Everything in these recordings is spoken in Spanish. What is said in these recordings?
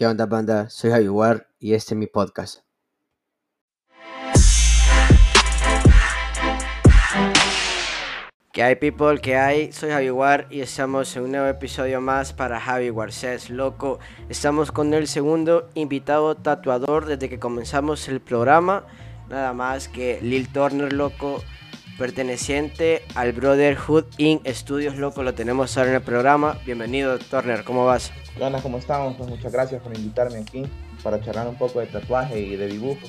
¿Qué onda, banda? Soy War y este es mi podcast. ¿Qué hay, people? ¿Qué hay? Soy Javi War y estamos en un nuevo episodio más para Javi War Says Loco. Estamos con el segundo invitado tatuador desde que comenzamos el programa. Nada más que Lil Turner, loco perteneciente al Brotherhood Inc. Studios, loco, lo tenemos ahora en el programa. Bienvenido, Turner, ¿cómo vas? Hola, ¿cómo estamos? Pues muchas gracias por invitarme aquí para charlar un poco de tatuaje y de dibujo.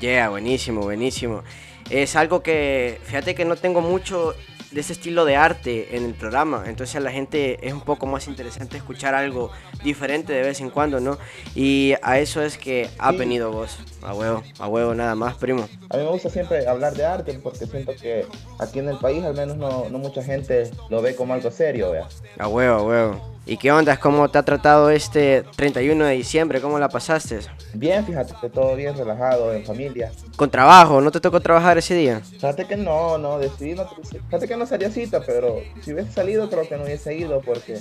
Yeah, buenísimo, buenísimo. Es algo que, fíjate que no tengo mucho de ese estilo de arte en el programa. Entonces a la gente es un poco más interesante escuchar algo diferente de vez en cuando, ¿no? Y a eso es que ha venido vos. A huevo, a huevo nada más, primo. A mí me gusta siempre hablar de arte porque siento que aquí en el país al menos no, no mucha gente lo ve como algo serio, ¿vea? A huevo, a huevo. ¿Y qué onda? ¿Cómo te ha tratado este 31 de diciembre? ¿Cómo la pasaste? Bien, fíjate todo bien, relajado, en familia. ¿Con trabajo? ¿No te tocó trabajar ese día? Fíjate que no, no, decidí no, fíjate que no salía cita, pero si hubiese salido creo que no hubiese ido porque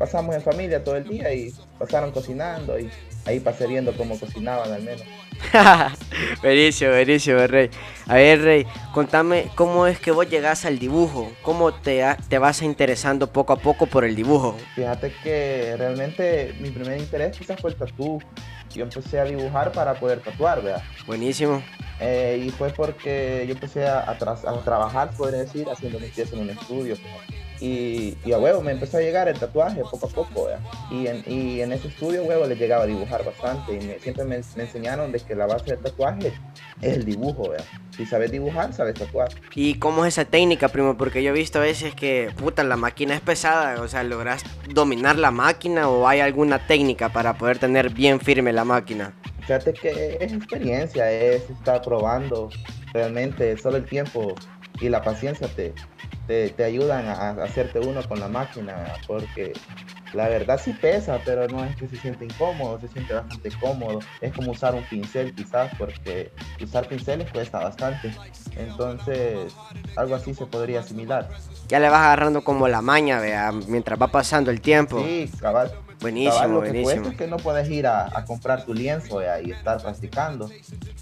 pasamos en familia todo el día y pasaron cocinando y ahí pasé viendo cómo cocinaban al menos. buenísimo, buenísimo, Rey. A ver, Rey, contame cómo es que vos llegás al dibujo, cómo te, te vas interesando poco a poco por el dibujo. Fíjate que realmente mi primer interés quizás fue el tatú. Yo empecé a dibujar para poder tatuar, ¿verdad? Buenísimo. Eh, y fue porque yo empecé a, a, a trabajar, podría decir, haciendo mis piezas en un estudio. Y, y, a huevo me empezó a llegar el tatuaje poco a poco, Y en, y en ese estudio, huevo, le llegaba a dibujar bastante. Y siempre me, me, enseñaron de que la base del tatuaje es el dibujo, ¿verdad? Si sabes dibujar, sabes tatuar. ¿Y cómo es esa técnica, primo? Porque yo he visto a veces que, puta, la máquina es pesada. O sea, ¿logras dominar la máquina o hay alguna técnica para poder tener bien firme la máquina? Fíjate que es experiencia, es estar probando. Realmente, solo el tiempo y la paciencia te, te, te, ayudan a, hacerte uno con la máquina, porque la verdad sí pesa, pero no es que se siente incómodo, se siente bastante cómodo. Es como usar un pincel quizás, porque usar pinceles cuesta bastante. Entonces, algo así se podría asimilar. Ya le vas agarrando como la maña, vea, mientras va pasando el tiempo. Sí, cabal. Buenísimo, cabal, lo buenísimo. Que cuesta es que no puedes ir a, a comprar tu lienzo vea, y estar practicando.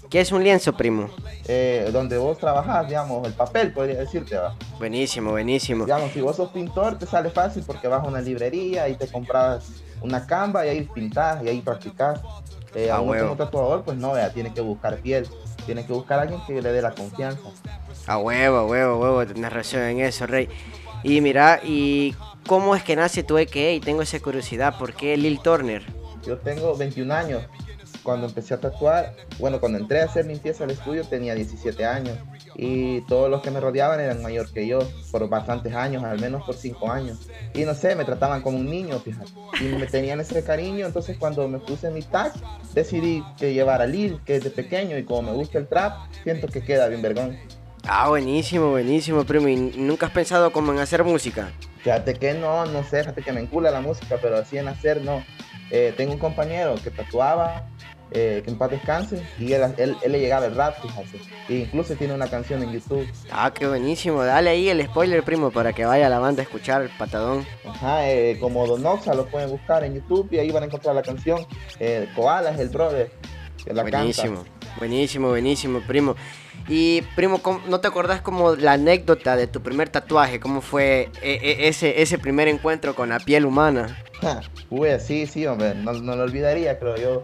¿Qué es un lienzo, primo? Eh, donde vos trabajás, digamos, el papel, podría decirte. ¿va? Buenísimo, buenísimo. Digamos, si vos sos pintor, te sale fácil porque vas a una librería y te compras una canva y ahí pintás y ahí practicás. Eh, Ah, a huevo. como tatuador, pues no, vea, tiene que buscar piel, tiene que buscar a alguien que le dé la confianza. A huevo, a huevo, a huevo, tenés razón en eso, Rey. Y mira, ¿y cómo es que nace tu EKA? Y tengo esa curiosidad, ¿por qué Lil Turner? Yo tengo 21 años. Cuando empecé a tatuar, bueno, cuando entré a hacer limpieza al estudio tenía 17 años y todos los que me rodeaban eran mayor que yo por bastantes años, al menos por 5 años. Y no sé, me trataban como un niño, fíjate. Y me tenían ese cariño, entonces cuando me puse mi tag, decidí que llevar a Lil, que es de pequeño y como me gusta el trap, siento que queda bien vergón. Ah, buenísimo, buenísimo, primo. ¿Y nunca has pensado como en hacer música? Fíjate que no, no sé, fíjate que me encula la música, pero así en hacer no. Eh, tengo un compañero que tatuaba, eh, que en paz descanse, y él, él, él, le llegaba el rap, fíjate. E incluso tiene una canción en YouTube. Ah, qué buenísimo. Dale ahí el spoiler, primo, para que vaya la banda a escuchar el patadón. Ajá, eh, como Donoxa lo pueden buscar en YouTube y ahí van a encontrar la canción. Eh, Koala es el brother que la buenísimo, canta. buenísimo, buenísimo, primo. Y primo, ¿no te acordás como la anécdota de tu primer tatuaje? ¿Cómo fue e ese, ese primer encuentro con la piel humana? Uy, sí, sí, hombre, no, lo olvidaría, creo yo.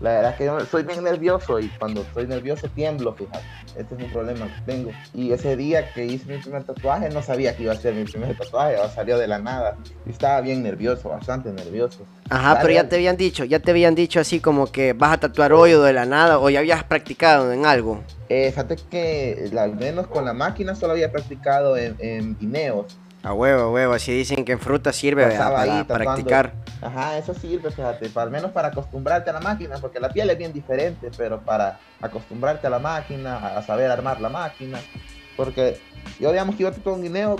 La verdad es que yo soy bien nervioso y cuando estoy nervioso tiemblo, fíjate. Este es un problema que tengo. Y ese día que hice mi primer tatuaje, no sabía que iba a ser mi primer tatuaje, salió de la nada. Y estaba bien nervioso, bastante nervioso. Ajá, Dale, pero ya te habían dicho, ya te habían dicho así como que vas a tatuar hoy o de la nada, o ya habías practicado en algo. Eh, fíjate que al menos con la máquina solo había practicado en, en guineos. A huevo, a huevo, así dicen que en fruta sirve ¿verdad? para ahí, practicar. Ajá, eso sirve, fíjate, para, al menos para acostumbrarte a la máquina, porque la piel es bien diferente, pero para acostumbrarte a la máquina, a saber armar la máquina, porque yo digamos que iba a tatuar un guineo,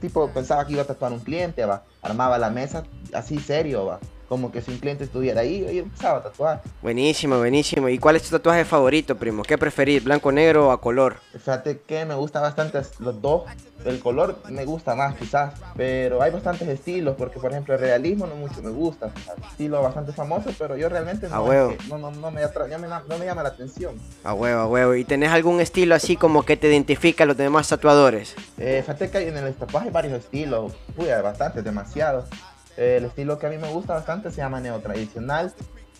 tipo pensaba que iba a tatuar un cliente, va, armaba la mesa así serio, va, como que si un cliente estuviera ahí y empezaba a tatuar. Buenísimo, buenísimo. ¿Y cuál es tu tatuaje favorito, primo? ¿Qué preferís, blanco, negro o a color? Fíjate que me gusta bastante los dos. El color me gusta más quizás, pero hay bastantes estilos, porque por ejemplo el realismo no mucho me gusta. Estilo bastante famoso, pero yo realmente no, no, no, no, me no, me llama la atención. A huevo, a huevo. ¿Y tenés algún estilo así como que te identifica a los demás tatuadores? Eh, fíjate que en el tatuaje hay varios estilos, uy, hay bastantes, demasiados el estilo que a mí me gusta bastante se llama neotradicional.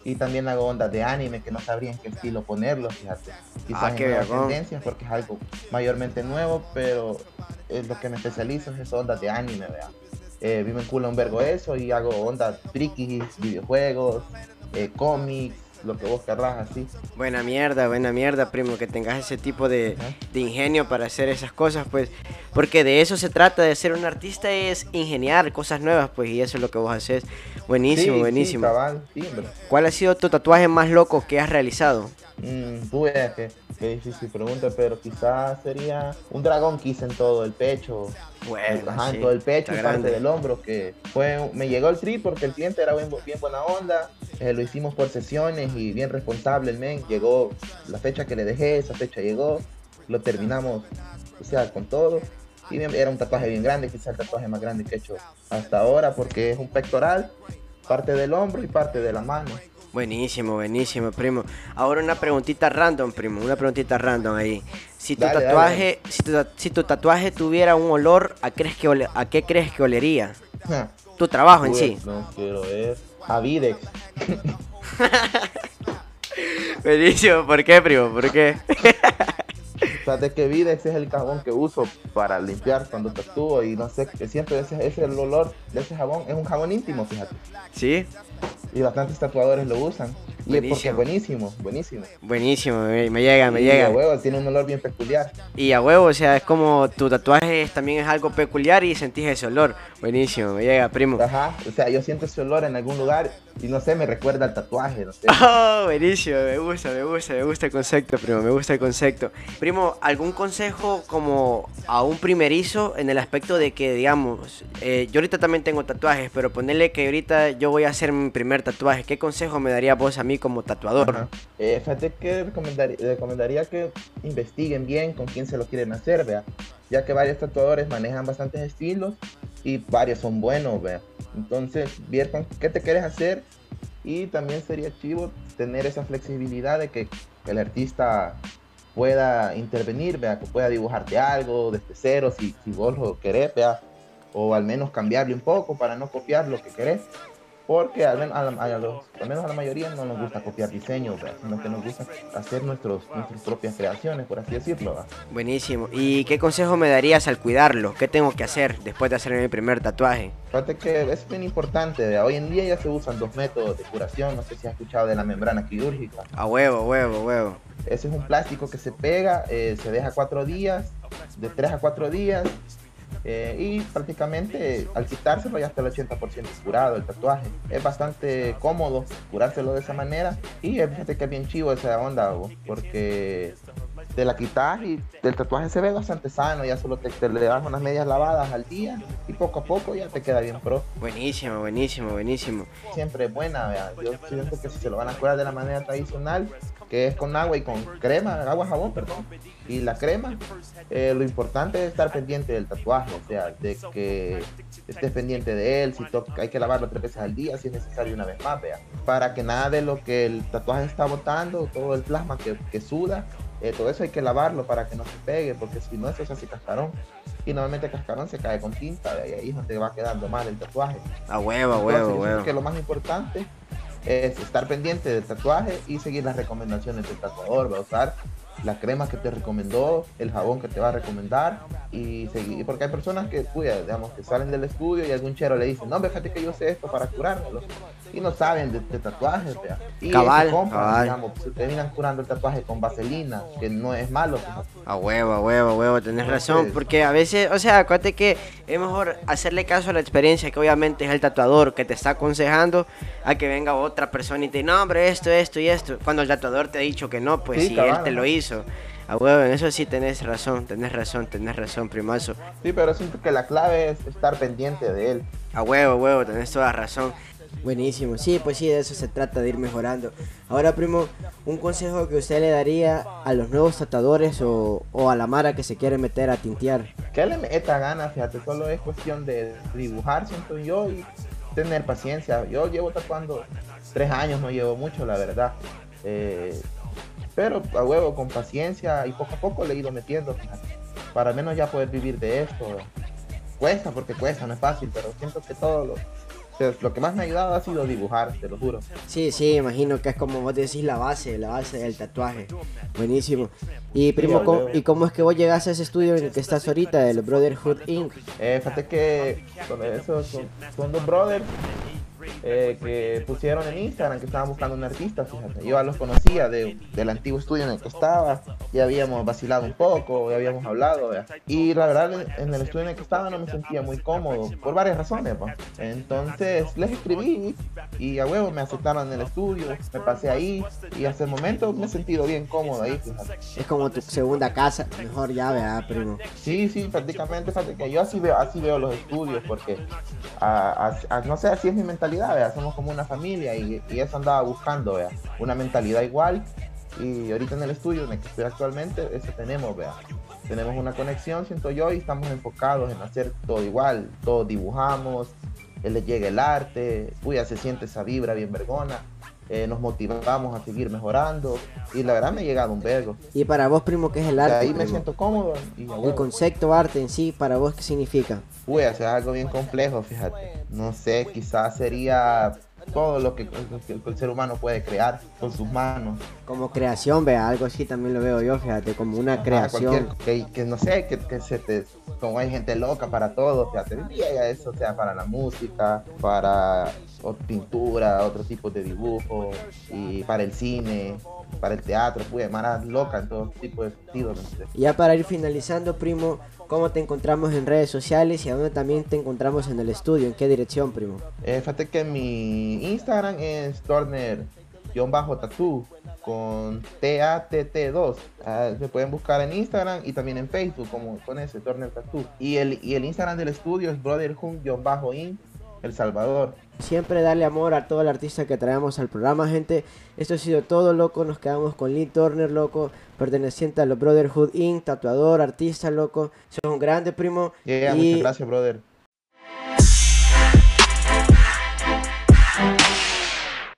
Y también hago ondas de anime que no sabría en qué estilo ponerlo, fíjate. Quizás ah, en nuevas tendencias porque es algo mayormente nuevo, pero es lo que me especializo es ondas de anime, vea. Eh, me culo un vergo eso y hago ondas frikis, videojuegos, eh, cómics, lo que vos querrás así. Buena mierda, buena mierda, primo, que tengas ese tipo de, ingenio para hacer esas cosas, pues, porque de eso se trata, de ser un artista es ingeniar cosas nuevas, pues, y eso es lo que vos haces. Buenísimo, buenísimo. ¿Cuál ha sido tu tatuaje más loco que has realizado? Mm, que Qué difícil pregunta, pero quizás sería un dragón que hice en todo el pecho. Bueno, en todo el pecho y parte del hombro. Que fue, me llegó el trip porque el cliente era bien, buena onda. Eh, lo hicimos por sesiones y bien responsable el men. Llegó la fecha que le dejé, esa fecha llegó. Lo terminamos, o sea, con todo. Y era un tatuaje bien grande, quizás el tatuaje más grande que he hecho hasta ahora porque es un pectoral, parte del hombro y parte de la mano. Buenísimo, buenísimo, primo. Ahora una preguntita random, primo, una preguntita random ahí. Si tu tatuaje, Si, tu, tatuaje tuviera un olor, ¿a, crees que ¿a qué crees que olería? tu trabajo en sí. No quiero ver. A Videx. buenísimo, ¿por qué, primo? ¿Por qué? de que Videx es el jabón que uso para limpiar cuando tatúo y no sé, que siempre ese es el olor de ese jabón, es un jabón íntimo, fíjate. ¿Sí? Y bastantes tatuadores lo usan. Y porque es buenísimo, buenísimo. Buenísimo, me, llega, me llega. Y a huevo, tiene un olor bien peculiar. Y a huevo, o sea, es como tu tatuaje también es algo peculiar y sentís ese olor. Buenísimo, me llega, primo. Ajá, o sea, yo siento ese olor en algún lugar y no sé, me recuerda al tatuaje, no sé. Oh, buenísimo, me gusta, me gusta, me gusta el concepto, primo, me gusta el concepto. Primo, ¿algún consejo como a un primerizo en el aspecto de que, digamos, eh, yo ahorita también tengo tatuajes, pero ponerle que ahorita yo voy a hacer mi primer tatuaje, ¿qué consejo me daría vos a mí como tatuador? Eh, fíjate que recomendaría, que investiguen bien con quién se lo quieren hacer, vea ya que varios tatuadores manejan bastantes estilos y varios son buenos, vea. Entonces, vieron qué te quieres hacer y también sería chivo tener esa flexibilidad de que el artista pueda intervenir, vea, que pueda dibujarte algo desde cero si, si vos lo querés, vea, o al menos cambiarle un poco para no copiar lo que querés porque al menos a, la, mayoría no nos gusta copiar diseños, sino que nos gusta hacer nuestros, nuestras propias creaciones, por así decirlo. Buenísimo. ¿Y qué consejo me darías al cuidarlo? ¿Qué tengo que hacer después de hacer mi primer tatuaje? Fíjate que es bien importante. Hoy en día ya se usan dos métodos de curación. No sé si has escuchado de la membrana quirúrgica. A huevo, huevo, huevo. Ese es un plástico que se pega, eh, se deja cuatro días, de tres a cuatro días, eh, y prácticamente al quitárselo ya está el 80% curado el tatuaje. Es bastante cómodo curárselo de esa manera y fíjate que es bien chivo esa onda, porque te la quitas y el tatuaje se ve bastante sano, ya solo te, le das unas medias lavadas al día y poco a poco ya te queda bien pro. Buenísimo, buenísimo, buenísimo. Siempre es buena, vea. yo siento que si se lo van a curar de la manera tradicional, que es con agua y con crema, agua jabón, perdón, y la crema, eh, lo importante es estar pendiente del tatuaje, o sea, de que estés pendiente de él, si hay que lavarlo tres veces al día, si es necesario una vez más, vea, para que nada de lo que el tatuaje está botando, todo el plasma que, que suda, eh, todo eso hay que lavarlo para que no se pegue, porque si no, eso es así cascarón. Y normalmente el cascarón se cae con tinta, y ahí no te va quedando mal el tatuaje. A huevo, a huevo, huevo. Que lo más importante es estar pendiente del tatuaje y seguir las recomendaciones del tatuador. Va a usar la crema que te recomendó, el jabón que te va a recomendar y seguir, porque hay personas que, cuida, digamos, que salen del estudio y algún chero le dice, no, fíjate que yo sé esto para curármelo y no saben de, tatuajes, y cabal, digamos, se terminan curando el tatuaje con vaselina, que no es malo. A huevo, a huevo, a huevo, tenés razón, porque a veces, o sea, acuérdate que es mejor hacerle caso a la experiencia que obviamente es el tatuador que te está aconsejando a que venga otra persona y te diga, no, hombre, esto, esto y esto, cuando el tatuador te ha dicho que no, pues si él te lo hizo a huevo, en eso sí tenés razón, tenés razón, tenés razón, primazo. Sí, pero siento que la clave es estar pendiente de él. A huevo, huevo, tenés toda razón. Buenísimo, sí, pues sí, de eso se trata, de ir mejorando. Ahora, primo, un consejo que usted le daría a los nuevos tatuadores o, o a la Mara que se quiere meter a tintear. Que le meta ganas, fíjate, solo es cuestión de dibujar, siento yo, y tener paciencia. Yo llevo tatuando tres años, no llevo mucho, la verdad. Eh, pero a huevo, con paciencia y poco a poco le he ido metiendo, para al menos ya poder vivir de esto. Cuesta porque cuesta, no es fácil, pero siento que todo lo, lo que más me ha ayudado ha sido dibujar, te lo juro. Sí, sí, imagino que es como vos decís la base, la base del tatuaje. Buenísimo. Y primo, ¿cómo, ¿y cómo es que vos llegaste a ese estudio en el que estás ahorita, el Brotherhood Inc? Eh, fíjate que esos son, son dos brothers eh, que pusieron en Instagram que estaban buscando un artista, fíjate. Yo ya los conocía de, del antiguo estudio en el que estaba, ya habíamos vacilado un poco, ya habíamos hablado, y la verdad en el estudio en el que estaba no me sentía muy cómodo, por varias razones, pues. Entonces les escribí y a huevo me aceptaron en el estudio, me pasé ahí y hasta el momento me he sentido bien cómodo ahí, fíjate. Es como tu segunda casa, mejor ya, vea, primo. Sí, sí, prácticamente, fíjate que yo así veo, así veo los estudios, porque no sé, así es mi mentalidad somos como una familia y, eso andaba buscando, vea, una mentalidad igual y ahorita en el estudio en el que estoy actualmente, eso tenemos, vea. Tenemos una conexión, siento yo, y estamos enfocados en hacer todo igual, todos dibujamos, él le llega el arte, uy, ya se siente esa vibra bien vergona. Eh, nos motivamos a seguir mejorando y la verdad me ha llegado un vergo. ¿Y para vos, primo, qué es el arte? ahí me siento cómodo. el concepto arte en sí, para vos, ¿qué significa? Uy, es algo bien complejo, fíjate. No sé, quizás sería todo lo que, el ser humano puede crear con sus manos. Como creación, vea, algo así también lo veo yo, fíjate, como una creación. Que, que, no sé, que, que, se te, como hay gente loca para todo, fíjate, eso sea para la música, para pintura, otro tipo de dibujo, y para el cine, para el teatro, pues, más loca en todo tipo de sentidos. Ya para ir finalizando, primo, ¿cómo te encontramos en redes sociales y a dónde también te encontramos en el estudio? ¿En qué dirección, primo? Eh, fíjate que mi Instagram es Turner-Tattoo con T-A-T-T-2. Ah, se pueden buscar en Instagram y también en Facebook como con ese Turner Tattoo. Y el, y el Instagram del estudio es Brotherhood-In El Salvador. Siempre darle amor a todo el artista que traemos al programa, gente. Esto ha sido todo, loco. Nos quedamos con Lee Turner, loco, perteneciente a los Brotherhood Inc., tatuador, artista, loco. Son un grande, primo. y... muchas gracias, brother.